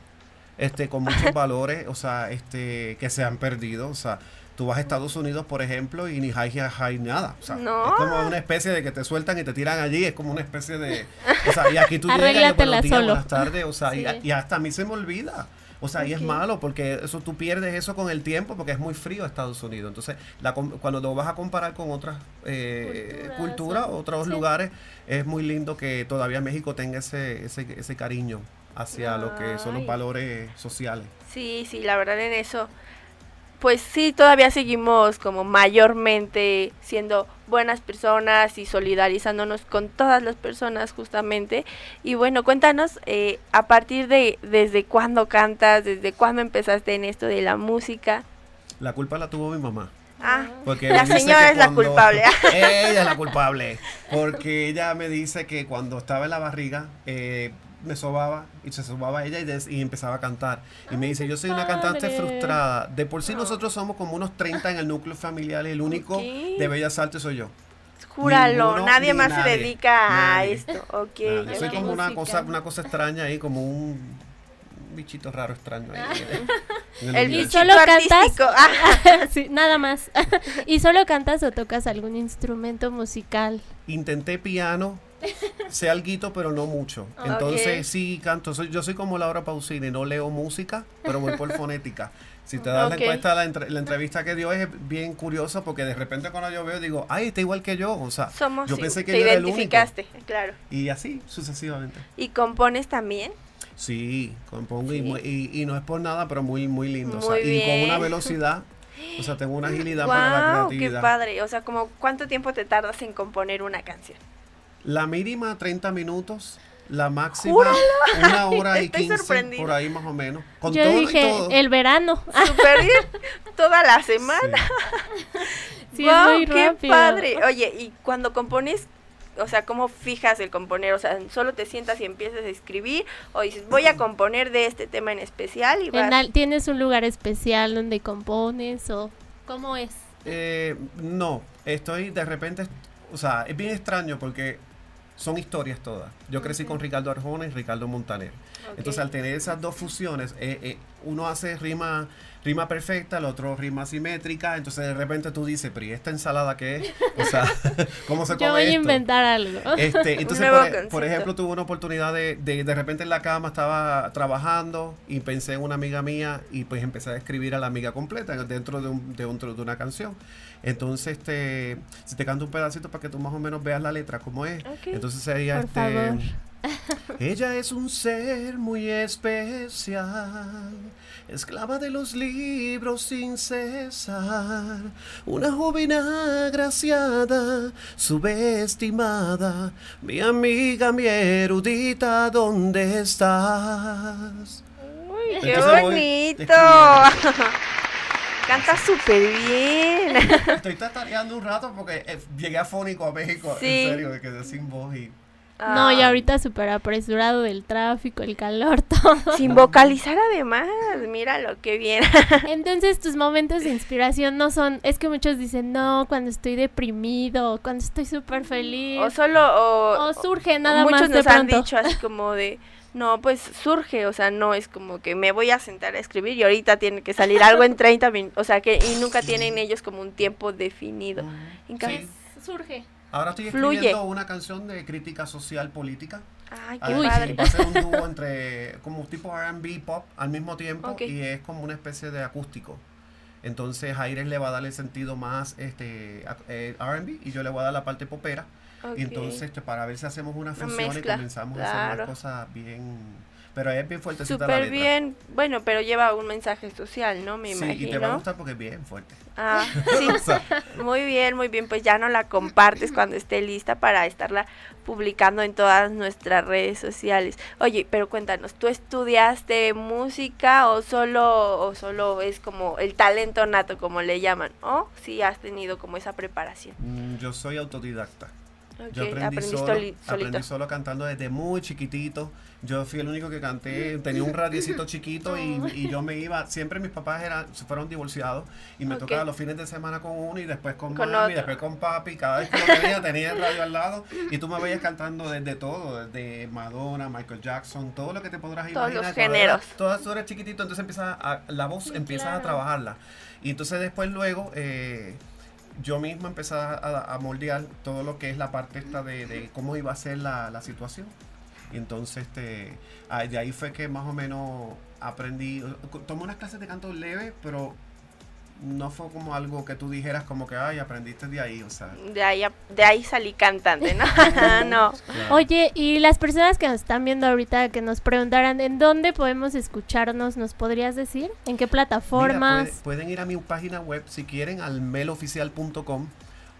este, con muchos valores, o sea, este, que se han perdido, o sea, tú vas a Estados Unidos, por ejemplo, y ni hay, hay nada, o sea, No. es como una especie de que te sueltan y te tiran allí, es como una especie de, o sea, y aquí tú llegas y buenos días, solo. buenas tardes, o sea, y, Sí. y hasta a mí se me olvida. O sea, y es malo porque eso tú pierdes eso con el tiempo porque es muy frío Estados Unidos. Entonces, la com- cuando lo vas a comparar con otras eh, Culturas, o- otros sí. lugares, es muy lindo que todavía México tenga ese, ese, ese cariño hacia lo que son los valores sociales. Sí, sí, la verdad en eso. Pues sí, todavía seguimos como mayormente siendo buenas personas y solidarizándonos con todas las personas justamente. Y bueno, cuéntanos, eh, a partir de desde cuándo cantas, desde cuándo empezaste en esto de la música. La culpa la tuvo mi mamá. Ah, Porque La señora es la culpable. ella es la culpable. Porque ella me dice que cuando estaba en la barriga, eh, me sobaba y se sobaba ella y, des- y empezaba a cantar. Y me dice, yo soy una cantante padre. frustrada. De por sí nosotros somos como unos 30 en el núcleo familiar y el único Ok. de Bellas Artes soy yo. júralo, Ninguno nadie más nadie. se dedica a Nadie. esto. Ok, Nada, ok. soy como una cosa, una cosa extraña ahí, como un bichito raro extraño ahí. El universo. ¿Y bichito solo cantas? sí, nada más. ¿Y solo cantas o tocas algún instrumento musical? Intenté piano, sé alguito, pero no mucho. Entonces sí canto. Soy, yo soy como Laura Pausini, no leo música, pero voy por fonética. Si te das Ok. la encuesta, la, entre- la entrevista que dio es bien curiosa porque de repente cuando yo veo digo, ay, está igual que yo. O sea, Somos yo pensé que te yo era el único. claro. Y así sucesivamente. ¿Y compones también? Sí, compongo y Sí. y, y no es por nada, pero muy, muy lindo. o sea, y con una velocidad, o sea, tengo una agilidad para la Wow, qué creatividad. padre. O sea, como ¿cuánto tiempo te tardas en componer una canción? La mínima 30 minutos, la máxima ¡Júralo! una hora y Estoy 15 sorprendida. por ahí más o menos. Con Yo todo dije, y todo. el verano. Súper bien. Toda la semana. Sí, es muy qué rápido. padre. Oye, y cuando compones, o sea, ¿cómo fijas el componer? O sea, ¿solo te sientas y empiezas a escribir? ¿O dices, voy a componer de este tema en especial? Y vas... Al- ¿Tienes un lugar especial donde compones o cómo es? Eh, no, estoy de repente, o sea, es bien extraño porque son historias todas. Yo crecí con Ricardo Arjona y Ricardo Montaner. Entonces, al tener esas dos fusiones, eh, eh, uno hace rima rima perfecta, el otro rima simétrica. Entonces, de repente tú dices, pero ¿y esta ensalada qué es? O sea, ¿cómo se come Yo voy a inventar algo. Este, entonces, por, por ejemplo, tuve una oportunidad de, de, de repente en la cama estaba trabajando y pensé en una amiga mía y pues empecé a escribir a la amiga completa dentro de, un, de, un- de una canción. Entonces, este, si te canto un pedacito para que tú más o menos veas la letra, cómo es. Ok. Entonces sería Por este. favor. Ella es un ser muy especial, esclava de los libros sin cesar, una joven agraciada, subestimada, mi amiga, mi erudita, ¿dónde estás? Uy, qué Entonces bonito. Canta súper bien. Estoy tatareando un rato porque eh, llegué afónico a México, Sí. en serio, me quedé sin voz y... No, y Ah, ahorita súper apresurado del tráfico, el calor, todo. Sin vocalizar además, míralo, qué bien. Entonces tus momentos de inspiración no son, es que muchos dicen, no, cuando estoy deprimido, o cuando estoy súper feliz. O solo, o, O surge nada muchos más de nos han pronto. dicho así como de, no, pues surge, o sea, no es como que me voy a sentar a escribir y ahorita tiene que salir algo en 30 minutos, o sea, que y nunca tienen ellos como un tiempo definido. En cambio- Sí. Surge. Ahora estoy Fluye. escribiendo una canción de crítica social política. Ay, qué Ah, padre. Va a ser un dúo entre como tipo R&B pop al mismo tiempo y es como una especie de acústico. Entonces Aires le va a dar el sentido más este eh, R&B y yo le voy a dar la parte popera. Ok. Y entonces este, para ver si hacemos una fusión y comenzamos a hacer cosas bien... Pero es bien fuertecita la Súper bien, bueno, pero lleva un mensaje social, ¿no? Me sí, y te va a gustar porque es bien fuerte. Ah, sí. O sea, Muy bien, muy bien, pues ya no la compartes cuando esté lista para estarla publicando en todas nuestras redes sociales. Oye, pero cuéntanos, ¿tú estudiaste música o solo o solo es como el talento nato como le llaman? ¿O sí has tenido como esa preparación? mm, yo soy autodidacta. Yo aprendí, solo, aprendí solo cantando desde muy chiquitito. Yo fui el único que canté, tenía un radiecito chiquito y, y yo me iba, siempre mis papás eran, se fueron divorciados y me tocaba los fines de semana con uno y después con, Con mami, otro. después con papi, cada vez que lo tenía tenía el radio al lado y tú me veías cantando desde todo, desde Madonna, Michael Jackson, todo lo que te podrás Todos imaginar. los cuando géneros. Todas tú eres chiquitito, entonces empiezas a, la voz Sí, empiezas a trabajarla. Y entonces después luego eh, yo mismo empecé a, moldear todo lo que es la parte esta de, cómo iba a ser la, la situación. Y entonces este, ah, de ahí fue que más o menos aprendí, tomé unas clases de canto leve, pero no fue como algo que tú dijeras como que, ay, aprendiste de ahí, o sea. De ahí, de ahí salí cantante, ¿no? no. claro. Oye, y las personas que nos están viendo ahorita, que nos preguntaran en dónde podemos escucharnos, ¿nos podrías decir? ¿En qué Mira, plataformas? puede- pueden ir a mi página web si quieren al meloficial.com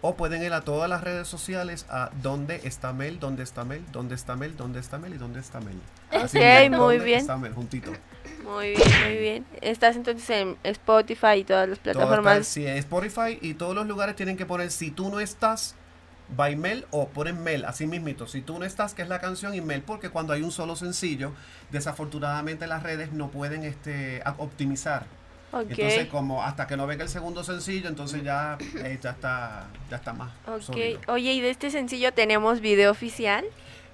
o pueden ir a todas las redes sociales a dónde está Mel, dónde está Mel, dónde está Mel, dónde está Mel y dónde está Mel. Así Ok, mismo, muy ¿dónde bien. está Mel? juntito. Muy bien, muy bien. Estás entonces en Spotify y todas las plataformas. está- sí, en Spotify y todos los lugares tienen que poner si tú no estás by Mel o ponen Mel, así mismito. Si tú no estás, que es la canción y Mel, porque cuando hay un solo sencillo, desafortunadamente las redes no pueden este, optimizar. Ok. Entonces, como hasta que no venga el segundo sencillo, entonces ya, eh, ya está ya está más Ok. sólido. Oye, y de este sencillo tenemos video oficial.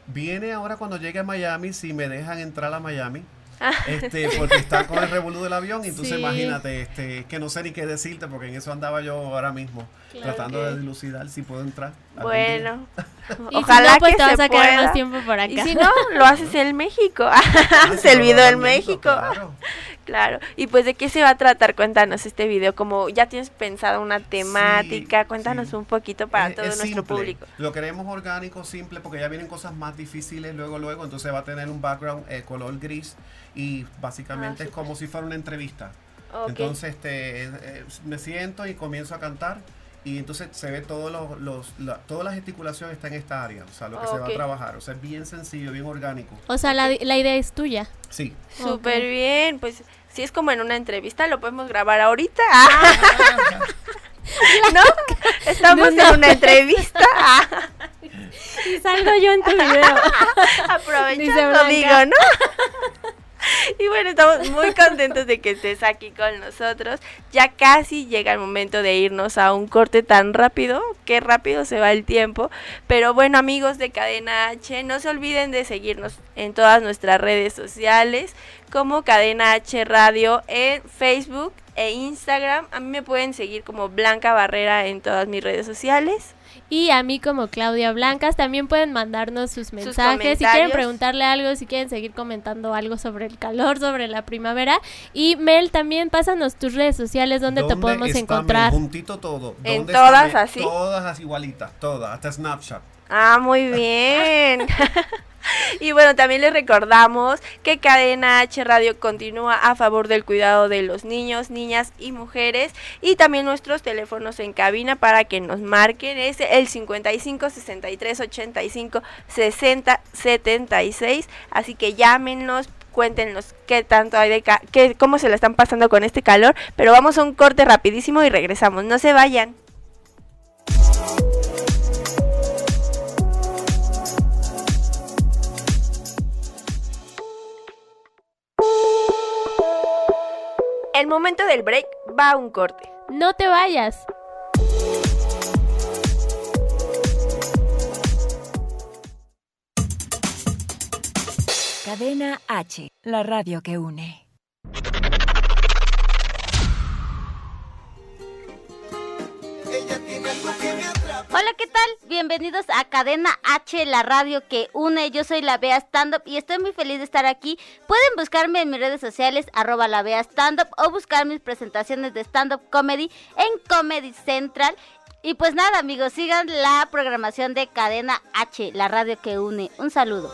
Viene ahora cuando llegue a Miami, si me dejan entrar a Miami. Ah. Este, porque está con el revolú del avión, y entonces Sí. imagínate, este, que no sé ni qué decirte, porque en eso andaba yo ahora mismo, Claro. tratando de dilucidar si puedo entrar. Bueno, Y ojalá si no, pues que te vas se a quedar pueda. más tiempo por acá. Y si no, lo haces en México. Ah, Haces sí, el México. Claro. Claro, y pues de qué se va a tratar, cuéntanos este video, como ya tienes pensado una temática, cuéntanos un poquito para Es- todo es nuestro simple. público. Lo queremos orgánico, simple, porque ya vienen cosas más difíciles luego, luego, entonces va a tener un background eh, color gris y básicamente Ah, es como si fuera una entrevista. Entonces este, eh, me siento y comienzo a cantar y entonces se ve todos los, los la- toda la gesticulación está en esta área, o sea, lo que se va a trabajar, o sea, es bien sencillo, bien orgánico. O sea, la, la idea es tuya. Sí. Súper Ok. bien, pues si es como en una entrevista, lo podemos grabar ahorita. Ah. ¿No? Estamos No, no. en una entrevista. Y salgo yo en tu video. Aprovechando, digo, ¿no? Y bueno, estamos muy contentos de que estés aquí con nosotros. Ya casi llega el momento de irnos a un corte tan rápido, qué rápido se va el tiempo. Pero bueno, amigos de Cadena H, no se olviden de seguirnos en todas nuestras redes sociales, como Cadena H Radio en Facebook e Instagram. A mí me pueden seguir como Blanca Barrera en todas mis redes sociales. Y a mí como Claudia Blancas también pueden mandarnos sus mensajes. si quieren preguntarle algo, si quieren seguir comentando algo sobre el calor, sobre la primavera. Y Mel, también pásanos tus redes sociales donde te ¿Dónde podemos está encontrar. Mel? Juntito todo. ¿En ¿Dónde todas está Mel? así? Todas así igualitas, todas, hasta Snapchat. Ah, muy bien. y bueno, también les recordamos que Cadena H Radio continúa a favor del cuidado de los niños, niñas y mujeres. Y también nuestros teléfonos en cabina para que nos marquen es el 55 63 85 60 76. Así que llámenos. Cuéntenos qué tanto hay de qué, cómo se la están pasando con este calor. Pero vamos a un corte rapidísimo y regresamos. No se vayan. El momento del break va a un corte. No te vayas. Cadena H, la radio que une. Hola, ¿qué tal? Bienvenidos a Cadena H, la radio que une. Yo soy la Bea Stand Up y estoy muy feliz de estar aquí. Pueden buscarme en mis redes sociales, arroba la Bea Stand Up, o buscar mis presentaciones de stand up comedy en Comedy Central. Y pues nada, amigos, sigan la programación de Cadena H, la radio que une. Un saludo.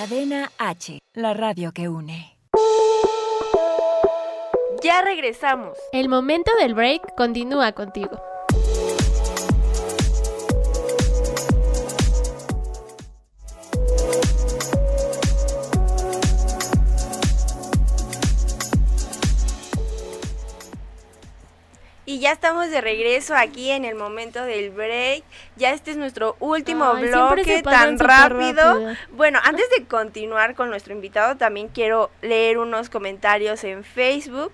Cadena H, la radio que une. Ya regresamos. El momento del break continúa contigo. Y ya estamos de regreso aquí en el momento del break. Ya este es nuestro último Ay, bloque tan rápido. rápido. Bueno, antes de continuar con nuestro invitado, también quiero leer unos comentarios en Facebook.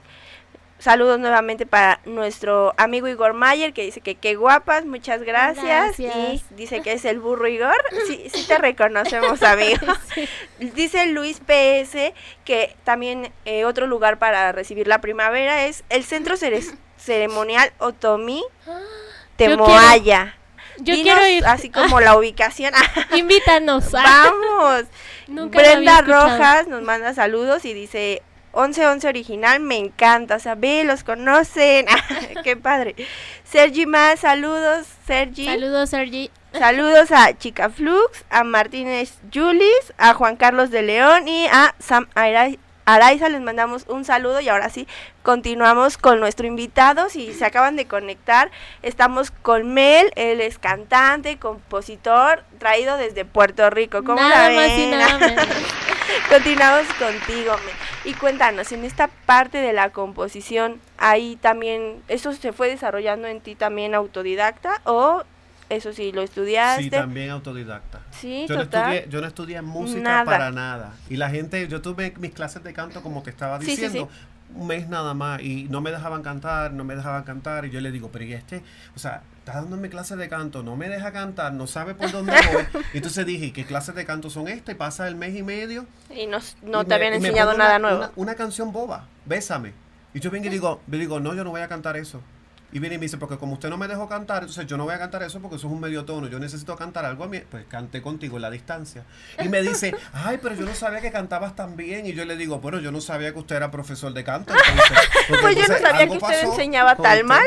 Saludos nuevamente para nuestro amigo Igor Mayer que dice que qué guapas, muchas gracias. Gracias. Y dice que es el burro Igor. Sí, sí te reconocemos, amigo. Dice Luis PS que también eh, otro lugar para recibir la primavera es el Centro Cere- Ceremonial Otomí Temoaya. Yo Dinos quiero ir. Así como la ubicación. Invítanos. Vamos. Nunca Brenda. Rojas nos manda saludos y dice 1111 original, me encanta, o sea, ve, los conocen, qué padre. Sergi más, saludos, Sergi. Saludos, Sergi. Saludos a Chica Flux, a Martínez Julis, a Juan Carlos de León y a Sam Arai- Araiza. Les mandamos un saludo y ahora sí continuamos con nuestro invitado. Si se acaban de conectar, estamos con Mel, él es cantante, compositor, traído desde Puerto Rico. ¿Cómo Nada la más y ven? nada menos. Continuamos contigo, Me. Y cuéntanos, en esta parte de la composición, ahí también, ¿eso se fue desarrollando en ti también autodidacta o eso sí, lo estudiaste? Sí, también autodidacta. Sí, yo no estudié, yo no estudié música Nada. para nada. Y la gente, yo tuve mis clases de canto, como te estaba Sí, sí, diciendo, un mes nada más, y no me dejaban cantar, no me dejaban cantar, y yo le digo, pero y este, o sea, está dándome clases de canto, no me deja cantar, no sabe por dónde voy. Y entonces dije, ¿qué clases de canto son estas? Y pasa el mes y medio. Y no, no y te me- habían enseñado nada una- nuevo. Una, una canción boba, bésame. Y yo vengo y digo, digo, no, yo no voy a cantar eso. Y viene y me dice, porque como usted no me dejó cantar, entonces yo no voy a cantar eso porque eso es un medio tono. Yo necesito cantar algo a mí. Pues canté contigo en la distancia. Y me dice, ay, pero yo no sabía que cantabas tan bien. Y yo le digo, bueno, yo no sabía que usted era profesor de canto. entonces, porque Pues yo no sabía que usted enseñaba tan usted. mal.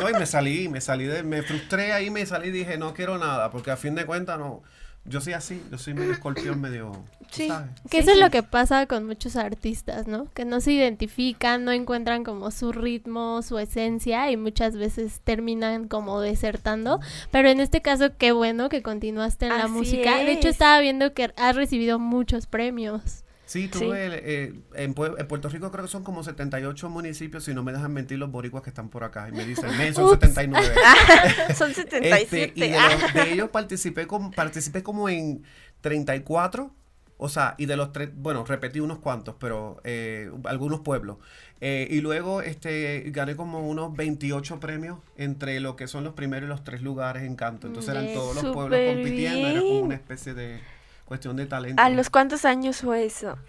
No, y me salí, me salí, de, me frustré ahí, me salí y dije, no quiero nada, porque a fin de cuentas no. Yo soy así, yo soy medio escorpión, medio. Sí. ¿sabes? Que eso es lo que pasa con muchos artistas, ¿no? Que no se identifican, no encuentran como su ritmo, su esencia y muchas veces terminan como desertando. Pero en este caso, qué bueno que continuaste en la música. De hecho, es. estaba viendo que has recibido muchos premios. Sí, tuve, eh, en, en Puerto Rico creo que son como 78 municipios, si no me dejan mentir los boricuas que están por acá. Y me dicen, men, son Ups. 79. Son Este, 77. y de, los- de ellos participé, con, participé como en 34. O sea, y de los tres, bueno, repetí unos cuantos, pero eh, algunos pueblos. Eh, y luego este, gané como unos 28 premios entre lo que son los primeros y los tres lugares en canto. Entonces eran todos los pueblos compitiendo, era como una especie de cuestión de talento. ¿A los cuántos años fue eso?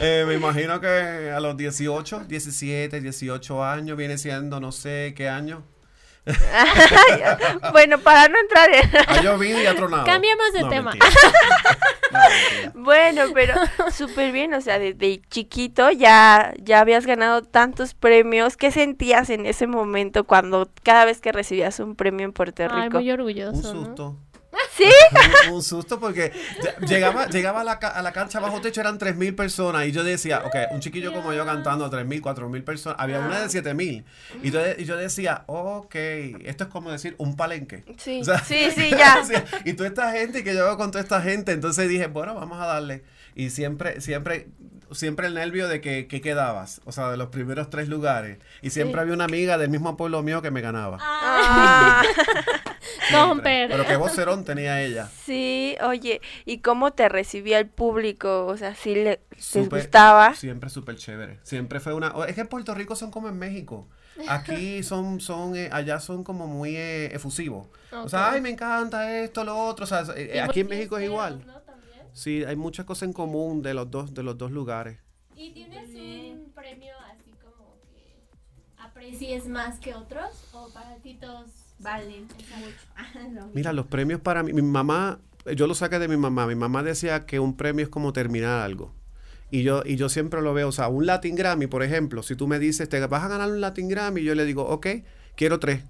Eh, me imagino que a los 18, 17, 18 años viene siendo no sé qué año. bueno, para no entrar en... Ha llovido y ha tronado. Cambiemos de No, tema. No. Bueno, pero súper bien, o sea, desde chiquito ya, ya habías ganado tantos premios. ¿Qué sentías en ese momento cuando cada vez que recibías un premio en Puerto Ay, Rico? muy Un orgulloso, ¿no? ¿Sí? Un, un susto porque ll- llegaba, llegaba a, la, a la cancha bajo techo, eran 3.000 personas y yo decía, ok, un chiquillo como yo cantando 3.000, 4.000 personas, había una de 7.000 y yo, y yo decía, ok, esto es como decir un palenque. Sí, O sea, sí, sí, ya. Y toda esta gente que yo veo con toda esta gente, entonces dije, bueno, vamos a darle. Y siempre, siempre, siempre el nervio de que, que quedabas, o sea, de los primeros tres lugares. Y siempre Sí. había una amiga del mismo pueblo mío que me ganaba. Ah. Comper. Pero qué vocerón tenía ella. Sí, oye, ¿y cómo te recibía el público? O sea, ¿sí le, les Súper- gustaba? Siempre súper chévere. Siempre fue una... Es que en Puerto Rico son como en México. Aquí son, son eh, allá son como muy eh, efusivos. O sea, ay, me encanta esto, lo otro. O sea, eh, aquí en México es igual. ¿no? Sí, hay muchas cosas en común de los dos, de los dos lugares. ¿Y tienes un premio así como que aprecies más que otros? ¿O para ti todos valen mucho? Mira, los premios para mí, mi mamá, yo lo saqué de mi mamá. Mi mamá decía que un premio es como terminar algo. Y yo, y yo siempre lo veo, o sea, un Latin Grammy, por ejemplo, si tú me dices, te vas a ganar un Latin Grammy, yo le digo, ok, quiero tres.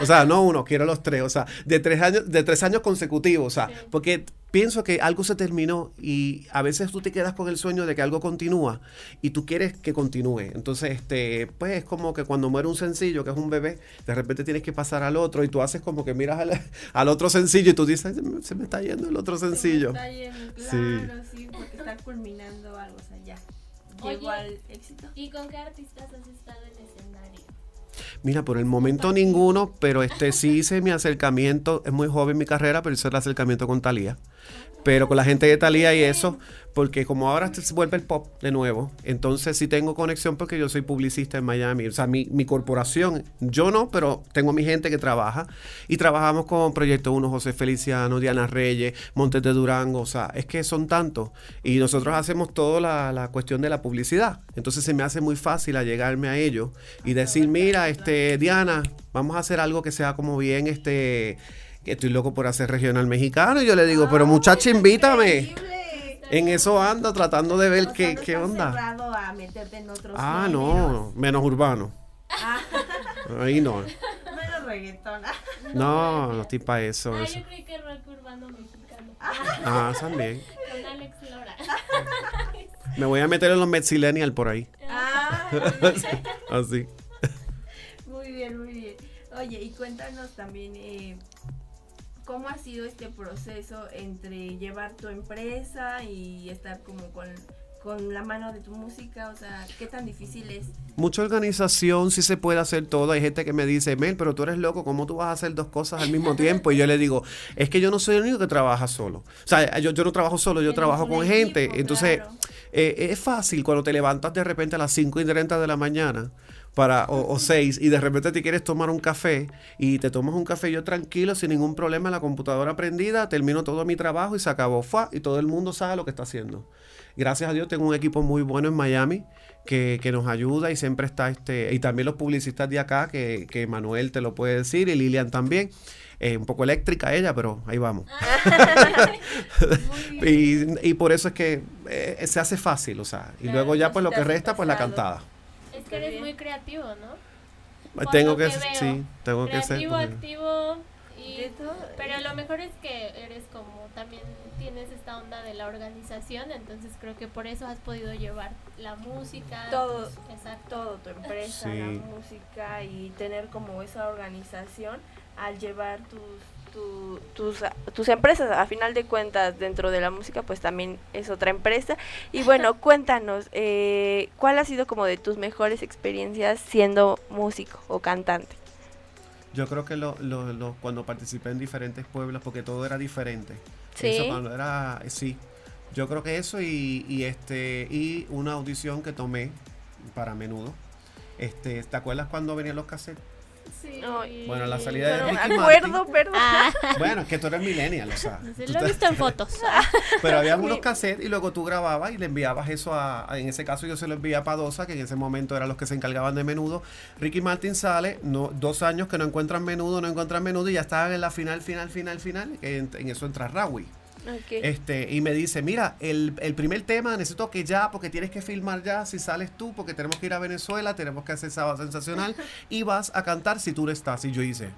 O sea, no uno, quiero los tres. O sea, de tres años, de tres años consecutivos. O sea, porque pienso que algo se terminó y a veces tú te quedas con el sueño de que algo continúa y tú quieres que continúe. Entonces, este, pues es como que cuando muere un sencillo, que es un bebé, de repente tienes que pasar al otro y tú haces como que miras al, al otro sencillo y tú dices, "Ay, se me, se me está yendo el otro sencillo. Está yendo, Sí. claro, sí. porque está culminando algo, o sea, ya. Llegó Oye, al éxito. ¿Y con qué artistas has estado en escenario? Mira, por el momento ninguno, pero este sí hice mi acercamiento, es muy joven mi carrera, pero hice el acercamiento con Talía. Pero con la gente de Talía y eso, porque como ahora se vuelve el pop de nuevo, entonces sí tengo conexión porque yo soy publicista en Miami. O sea, mi, corporación, yo no, pero tengo mi gente que trabaja. Y trabajamos con Proyecto 1, José Feliciano, Diana Reyes, Montes de Durango. O sea, es que son tantos. Y nosotros hacemos toda la, la cuestión de la publicidad. Entonces se me hace muy fácil allegarme a ellos y decir, mira, este, Diana, vamos a hacer algo que sea como bien, este, que estoy loco por hacer regional mexicano. Y yo le digo, pero muchacha, invítame. En eso ando tratando de ver qué, qué onda. cerrado a meterte en otros Ah, géneros. no, menos urbano. Ah. Ahí no. Menos reggaetón. No, no estoy para eso. Ah, eso. yo creí que rock urbano mexicano. Ah, también. Con Alex Lora. Me voy a meter en los Metzillennial por ahí. Ah, Así. muy bien, muy bien. Oye, y cuéntanos también, eh, ¿cómo ha sido este proceso entre llevar tu empresa y estar como con, con la mano de tu música? O sea, ¿qué tan difícil es? Mucha organización, sí se puede hacer todo. Hay gente que me dice, Mel, pero tú eres loco, ¿cómo tú vas a hacer dos cosas al mismo tiempo? Y yo le digo, es que yo no soy el único que trabaja solo. O sea, yo, yo no trabajo solo, yo trabajo con gente. Entonces, eh, es fácil cuando te levantas de repente a las 5 y 30 de la mañana. Para, o, o 6 y de repente te quieres tomar un café y te tomas un café yo tranquilo sin ningún problema la computadora prendida termino todo mi trabajo y se acabó ¡fua! y todo el mundo sabe lo que está haciendo. Gracias a Dios tengo un equipo muy bueno en Miami que, que nos ayuda y siempre está este y también los publicistas de acá que, que Manuel te lo puede decir y Lilian también. Eh, un poco eléctrica ella pero ahí vamos. Y, y por eso es que eh, se hace fácil o sea y luego ya pues lo que resta pues la cantada que eres muy creativo, ¿no? Por tengo lo que, veo. sí tengo que ser Creativo, pues, activo. Y, pero lo mejor es que eres como también tienes esta onda de la organización, entonces creo que por eso has podido llevar la música. Todo, tus- exacto. todo, tu empresa, Sí. la música y tener como esa organización al llevar tus, tu- tus, tus empresas. A final de cuentas, dentro de la música, pues también es otra empresa. Y bueno, cuéntanos, eh, ¿cuál ha sido como de tus mejores experiencias siendo músico o cantante? Yo creo que lo, lo- lo- cuando participé en diferentes pueblos, porque todo era diferente. Sí. Eso cuando era, eh, sí. Yo creo que eso y, y este y una audición que tomé para menudo. Este, ¿te acuerdas cuando venían los cassettes? Sí. Bueno, la salida de No Ricky me acuerdo, Martin. perdón. Bueno, es que tú eres millennial, o sea. Sí, tú Lo he visto en fotos. Pero había unos cassettes y luego tú grababas y le enviabas eso a, a- en ese caso yo se lo envié a Padosa, que en ese momento eran los que se encargaban de menudo. Ricky Martin sale, no, dos años que no encuentran menudo, no encuentran menudo y ya estaban en la final, final, final, final. En, en eso entra Rawi. Ok. Este, y me dice, mira, el, el primer tema necesito que ya, porque tienes que filmar ya, si sales tú, porque tenemos que ir a Venezuela, tenemos que hacer Sábado Sensacional, y vas a cantar si tú no estás. Y yo hice,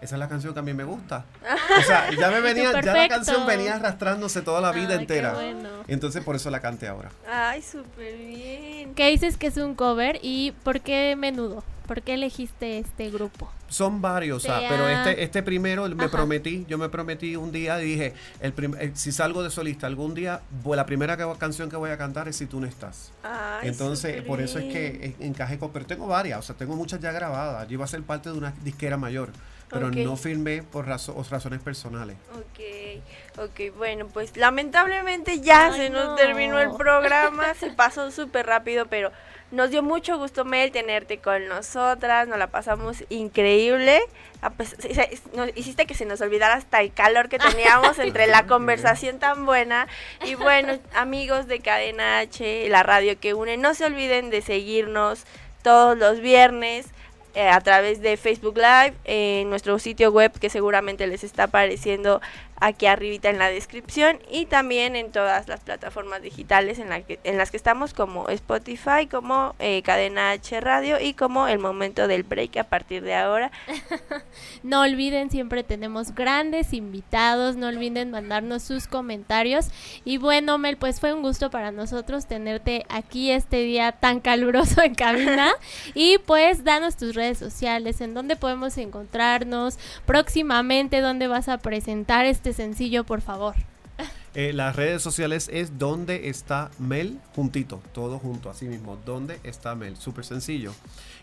esa es la canción que a mí me gusta. O sea, ya me venía, ya la canción venía arrastrándose toda la vida Ay, entera. bueno. Entonces por eso la canté ahora. Ay, súper bien. ¿Qué dices que es un cover y por qué menudo? ¿Por qué elegiste este grupo? Son varios, o sea, Te pero este, este primero me Ajá. prometí, yo me prometí un día y dije, el prim- eh, si salgo de solista algún día, la primera que- canción que voy a cantar es Si tú no estás. Ay, Entonces, por eso es que en- encajé con, pero tengo varias, o sea, tengo muchas ya grabadas. Yo iba a ser parte de una disquera mayor, pero no firmé por razo- razones personales. Ok, ok, bueno, pues lamentablemente ya Ay, se nos no. terminó el programa, se pasó súper rápido, pero nos dio mucho gusto, Mel, tenerte con nosotras, nos la pasamos increíble. A pes- se- se- nos hiciste que se nos olvidara hasta el calor que teníamos entre la conversación tan buena. Y bueno, amigos de Cadena H, la radio que une, no se olviden de seguirnos todos los viernes eh, a través de Facebook Live, en nuestro sitio web que seguramente les está apareciendo aquí arribita en la descripción y también en todas las plataformas digitales en, la que, en las que estamos como Spotify, como eh, Cadena H Radio y como El Momento del Break a partir de ahora. No olviden, siempre tenemos grandes invitados, no olviden mandarnos sus comentarios. Y bueno, Mel, pues fue un gusto para nosotros tenerte aquí este día tan caluroso en cabina. y pues danos tus redes sociales, en dónde podemos encontrarnos próximamente, dónde vas a presentar este sencillo, por favor. Eh, las redes sociales es donde está Mel, juntito, todo junto, así mismo, donde está Mel, súper sencillo.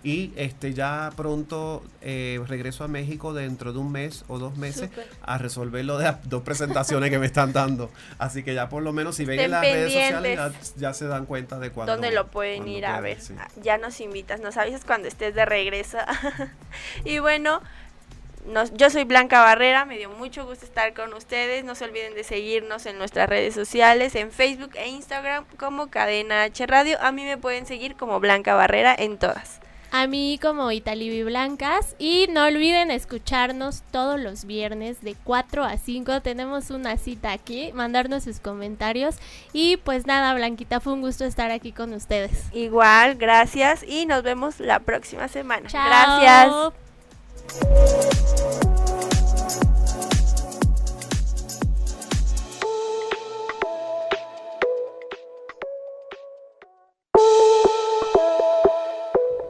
Y este ya pronto eh, regreso a México dentro de un mes o dos meses Súper. a resolver lo de las dos presentaciones que me están dando. Así que ya por lo menos si ven Estén en las redes sociales ya, ya se dan cuenta de cuándo. ¿Dónde lo pueden ir a ver? sí. Ah, Ya nos invitas, nos avisas cuando estés de regreso. y bueno, nos- yo soy Blanca Barrera, me dio mucho gusto estar con ustedes. No se olviden de seguirnos en nuestras redes sociales, en Facebook e Instagram como Cadena H Radio. A mí me pueden seguir como Blanca Barrera en todas. A mí como Italibi Blancas y no olviden escucharnos todos los viernes de 4 a 5. Tenemos una cita aquí, mandarnos sus comentarios y pues nada, Blanquita, fue un gusto estar aquí con ustedes. Igual, gracias y nos vemos la próxima semana. Chao. Gracias.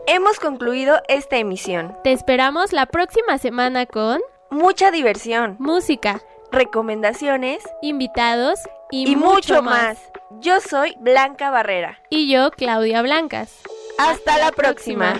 Hemos concluido esta emisión. Te esperamos la próxima semana con mucha diversión, música, recomendaciones invitados y, y, mucho más. Yo soy Blanca Barrera. Y yo, Claudia Blancas. Hasta, la próxima.